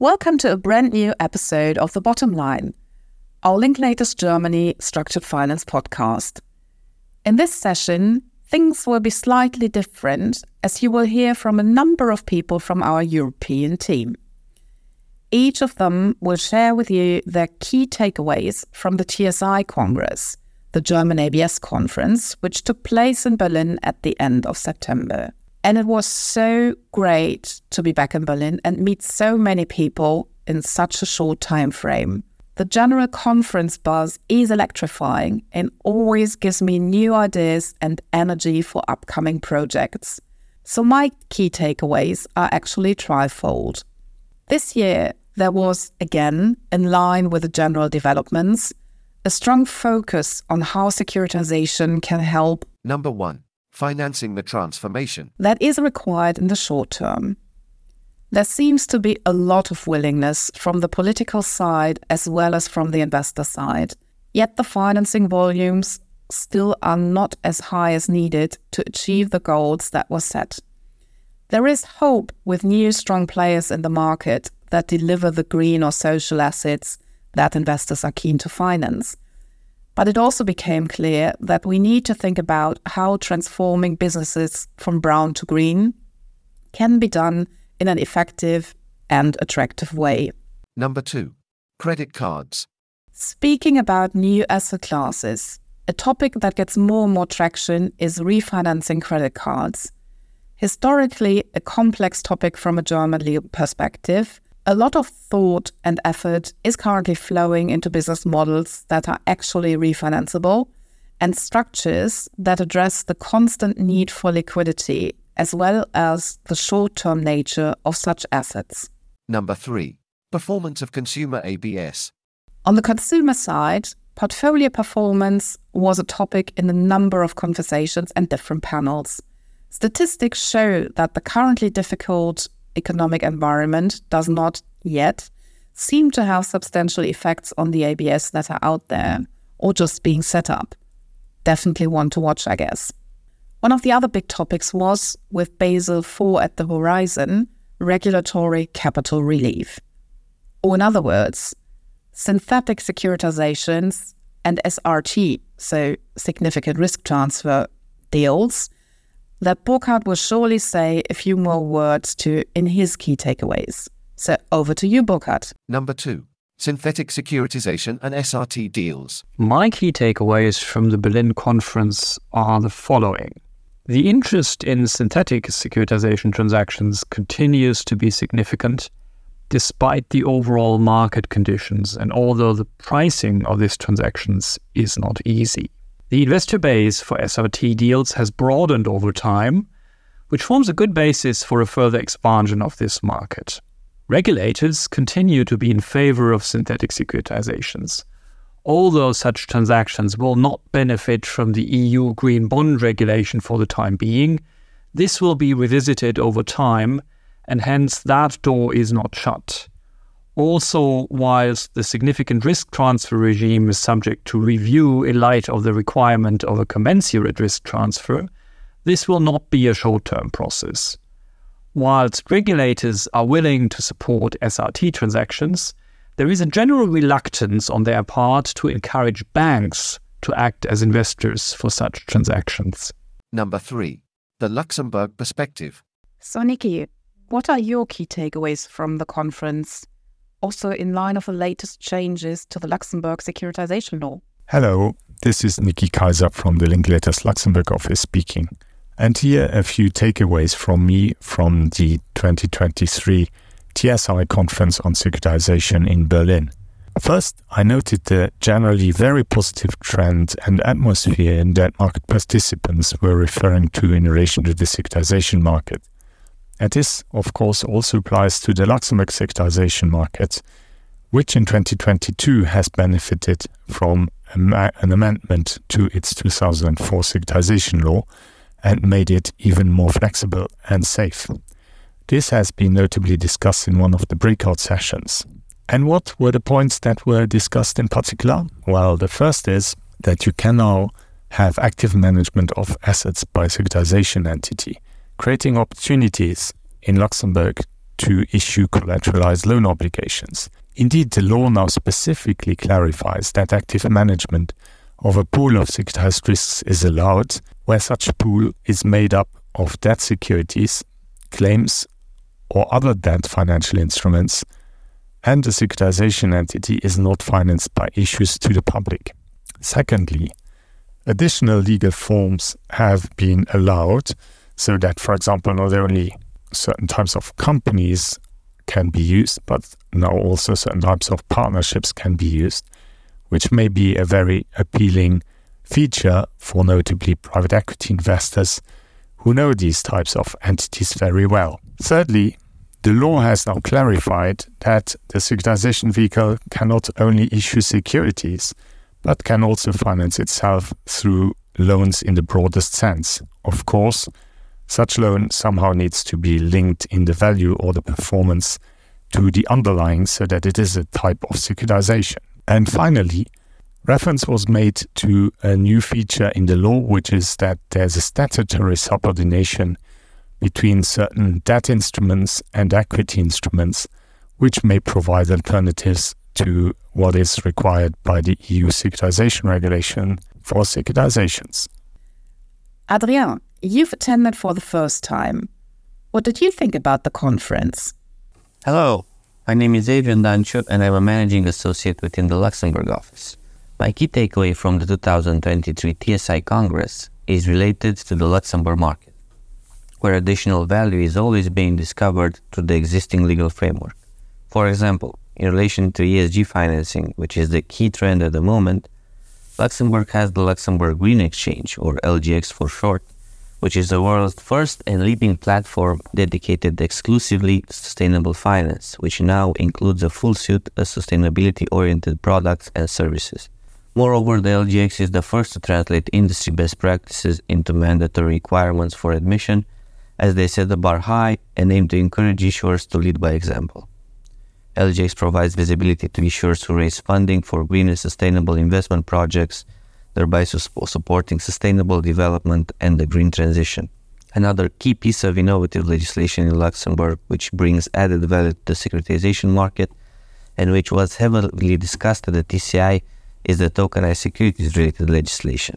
Welcome to a brand new episode of The Bottom Line, our Linklaters Germany Structured Finance podcast. In this session, things will be slightly different as you will hear from a number of people from our European team. Each of them will share with you their key takeaways from the TSI Congress, the German ABS conference, which took place in Berlin at the end of September. And it was so great to be back in Berlin and meet so many people in such a short time frame. The general conference buzz is electrifying and always gives me new ideas and energy for upcoming projects. So, my key takeaways are actually trifold. This year, there was, again, in line with the general developments, a strong focus on how securitization can help. Number one, financing the transformation. That is required in the short term. There seems to be a lot of willingness from the political side as well as from the investor side. Yet the financing volumes still are not as high as needed to achieve the goals that were set. There is hope with new strong players in the market that deliver the green or social assets that investors are keen to finance. But it also became clear that we need to think about how transforming businesses from brown to green can be done in an effective and attractive way. Number two, credit cards. Speaking about new asset classes, a topic that gets more and more traction is refinancing credit cards. Historically, a complex topic from a German legal perspective, a lot of thought and effort is currently flowing into business models that are actually refinanceable and structures that address the constant need for liquidity as well as the short term nature of such assets. Number three, performance of consumer ABS. On the consumer side, portfolio performance was a topic in a number of conversations and different panels. Statistics show that the currently difficult economic environment does not yet seem to have substantial effects on the ABS that are out there or just being set up. Definitely one to watch, I guess. One of the other big topics was, with Basel IV at the horizon, regulatory capital relief. Or, in other words, synthetic securitizations and SRT, so significant risk transfer deals, that Burkhard will surely say a few more words to in his key takeaways. So over to you, Burkhard. Number two, synthetic securitization and SRT deals. My key takeaways from the Berlin conference are the following. The interest in synthetic securitization transactions continues to be significant despite the overall market conditions and although the pricing of these transactions is not easy. The investor base for SRT deals has broadened over time, which forms a good basis for a further expansion of this market. Regulators continue to be in favor of synthetic securitizations although such transactions will not benefit from the EU green bond regulation for the time being, this will be revisited over time, and hence that door is not shut. Also, whilst the significant risk transfer regime is subject to review in light of the requirement of a commensurate risk transfer, this will not be a short term process. Whilst regulators are willing to support SRT transactions, there is a general reluctance on their part to encourage banks to act as investors for such transactions. Number three, the Luxembourg perspective. So, Nikki, what are your key takeaways from the conference? Also, in line of the latest changes to the Luxembourg securitization law. Hello, this is Nikki Kaiser from the Linklaters Luxembourg office speaking. And here a few takeaways from me from the 2023 TSI conference on securitization in Berlin. First, I noted the generally very positive trend and atmosphere in that market participants were referring to in relation to the securitization market. And this, of course, also applies to the Luxembourg securitization market, which in 2022 has benefited from an amendment to its 2004 securitization law and made it even more flexible and safe. This has been notably discussed in one of the breakout sessions. And what were the points that were discussed in particular? Well, the first is that you can now have active management of assets by securitization entity, creating opportunities in Luxembourg to issue collateralized loan obligations. Indeed, the law now specifically clarifies that active management of a pool of securitized risks is allowed, where such pool is made up of debt securities, claims, or other debt financial instruments, and the securitization entity is not financed by issues to the public. Secondly, additional legal forms have been allowed so that, for example, not only certain types of companies can be used, but now also certain types of partnerships can be used, which may be a very appealing feature for notably private equity investors who know these types of entities very well. Thirdly, the law has now clarified that the securitization vehicle cannot only issue securities, but can also finance itself through loans in the broadest sense. Of course, such loan somehow needs to be linked in the value or the performance to the underlying so that it is a type of securitization. And finally, reference was made to a new feature in the law, which is that there's a statutory subordination between certain debt instruments and equity instruments, which may provide alternatives to what is required by the EU securitization regulation for securitizations. Adrien, you've attended for the first time. What did you think about the conference? Hello, my name is Adrian Dancho and I'm a managing associate within the Luxembourg office. My key takeaway from the 2023 TSI Congress is related to the Luxembourg market, where additional value is always being discovered through the existing legal framework. For example, in relation to ESG financing, which is the key trend at the moment, Luxembourg has the Luxembourg Green Exchange, or LGX for short, which is the world's first and leading platform dedicated exclusively to sustainable finance, which now includes a full suite of sustainability oriented products and services. Moreover, the LGX is the first to translate industry best practices into mandatory requirements for admission, as they set the bar high and aim to encourage issuers to lead by example. LGX provides visibility to issuers who raise funding for green and sustainable investment projects, thereby supporting sustainable development and the green transition. Another key piece of innovative legislation in Luxembourg, which brings added value to the securitization market and which was heavily discussed at the TSI, is the tokenized securities related legislation.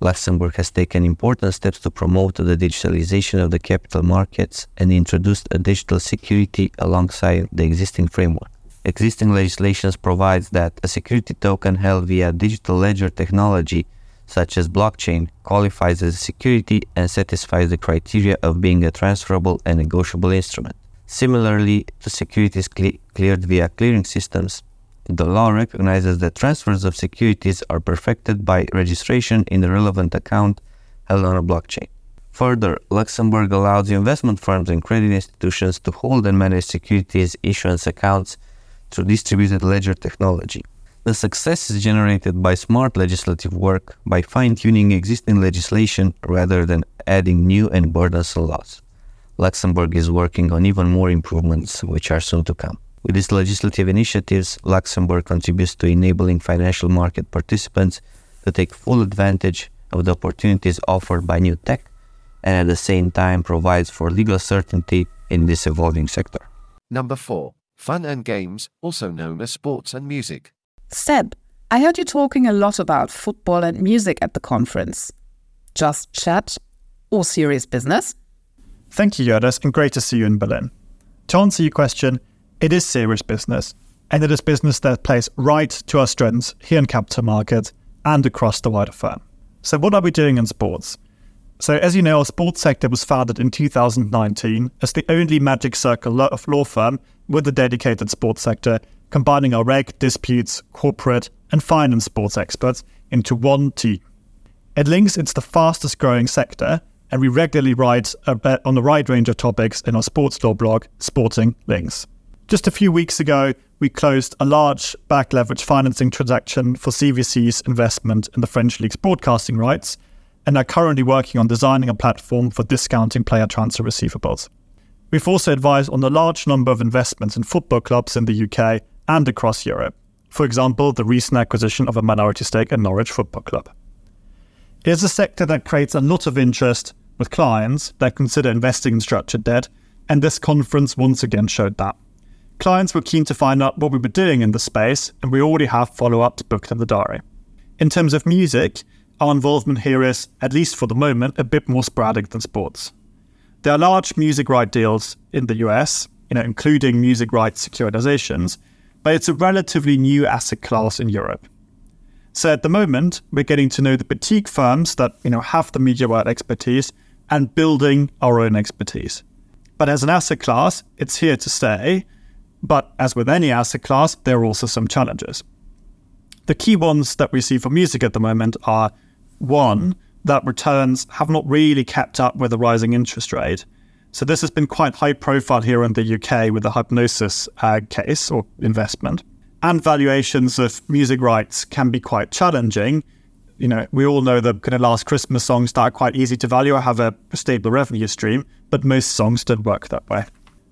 Luxembourg has taken important steps to promote the digitalization of the capital markets and introduced a digital security alongside the existing framework. Existing legislation provides that a security token held via digital ledger technology, such as blockchain, qualifies as a security and satisfies the criteria of being a transferable and negotiable instrument. Similarly to securities cle- cleared via clearing systems, the law recognizes that transfers of securities are perfected by registration in the relevant account held on a blockchain. Further, Luxembourg allows investment firms and credit institutions to hold and manage securities issuance accounts through distributed ledger technology. The success is generated by smart legislative work by fine tuning existing legislation rather than adding new and burdensome laws. Luxembourg is working on even more improvements, which are soon to come. With these legislative initiatives, Luxembourg contributes to enabling financial market participants to take full advantage of the opportunities offered by new tech and at the same time provides for legal certainty in this evolving sector. Number 4. Fun and games, also known as sports and music. Seb, I heard you talking a lot about football and music at the conference. Just chat or serious business? Thank you, Judith, and great to see you in Berlin. To answer your question, it is serious business, and it is business that plays right to our strengths here in capital markets and across the wider firm. So, what are we doing in sports? So, as you know, our sports sector was founded in 2019 as the only Magic Circle of law firm with a dedicated sports sector, combining our reg, disputes, corporate, and finance sports experts into one team. At Links, it's the fastest growing sector, and we regularly write on a wide range of topics in our sports law blog, Sporting Links. Just a few weeks ago, we closed a large back leverage financing transaction for CVC's investment in the French League's broadcasting rights and are currently working on designing a platform for discounting player transfer receivables. We've also advised on a large number of investments in football clubs in the UK and across Europe. For example, the recent acquisition of a minority stake in Norwich Football Club. It is a sector that creates a lot of interest with clients that consider investing in structured debt and this conference once again showed that. Clients were keen to find out what we were doing in the space, and we already have follow ups booked in the diary. In terms of music, our involvement here is, at least for the moment, a bit more sporadic than sports. There are large music right deals in the US, you know, including music rights securitizations, but it's a relatively new asset class in Europe. So at the moment, we're getting to know the boutique firms that you know have the media right expertise and building our own expertise. But as an asset class, it's here to stay. But as with any asset class, there are also some challenges. The key ones that we see for music at the moment are one, that returns have not really kept up with the rising interest rate. So this has been quite high profile here in the UK with the Hipgnosis uh, case or investment. And valuations of music rights can be quite challenging. You know, we all know the kind of last Christmas songs that are quite easy to value or have a stable revenue stream, but most songs don't work that way.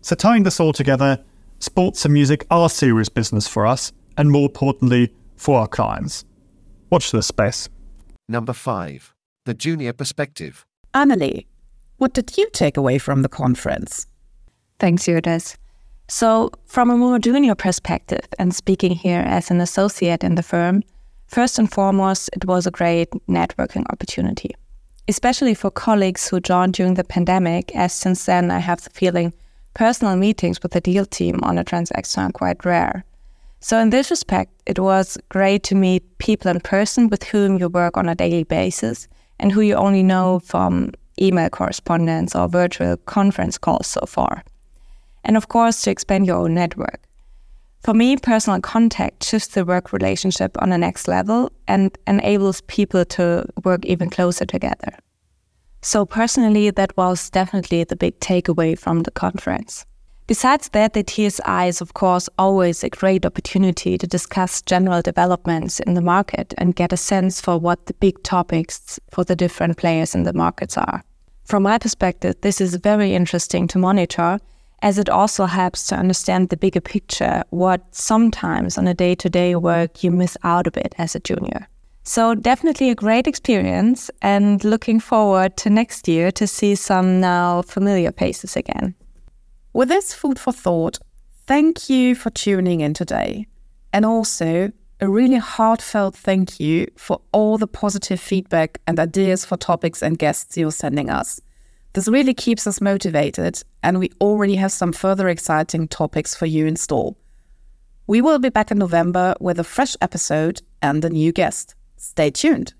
So tying this all together, sports and music are serious business for us, and more importantly, for our clients. Watch this space. Number 5. The Junior Perspective. Annalie, what did you take away from the conference? Thanks, Judith. So, from a more junior perspective, and speaking here as an associate in the firm, first and foremost, it was a great networking opportunity, especially for colleagues who joined during the pandemic, as since then I have the feeling personal meetings with the deal team on a transaction are quite rare. So, in this respect, it was great to meet people in person with whom you work on a daily basis and who you only know from email correspondence or virtual conference calls so far. And of course, to expand your own network. For me, personal contact shifts the work relationship on the next level and enables people to work even closer together. So, personally, that was definitely the big takeaway from the conference. Besides that, the TSI is, of course, always a great opportunity to discuss general developments in the market and get a sense for what the big topics for the different players in the markets are. From my perspective, this is very interesting to monitor as it also helps to understand the bigger picture, what sometimes on a day to day work you miss out a bit as a junior. So, definitely a great experience, and looking forward to next year to see some now familiar faces again. With this food for thought, thank you for tuning in today. And also, a really heartfelt thank you for all the positive feedback and ideas for topics and guests you're sending us. This really keeps us motivated, and we already have some further exciting topics for you in store. We will be back in November with a fresh episode and a new guest. Stay tuned.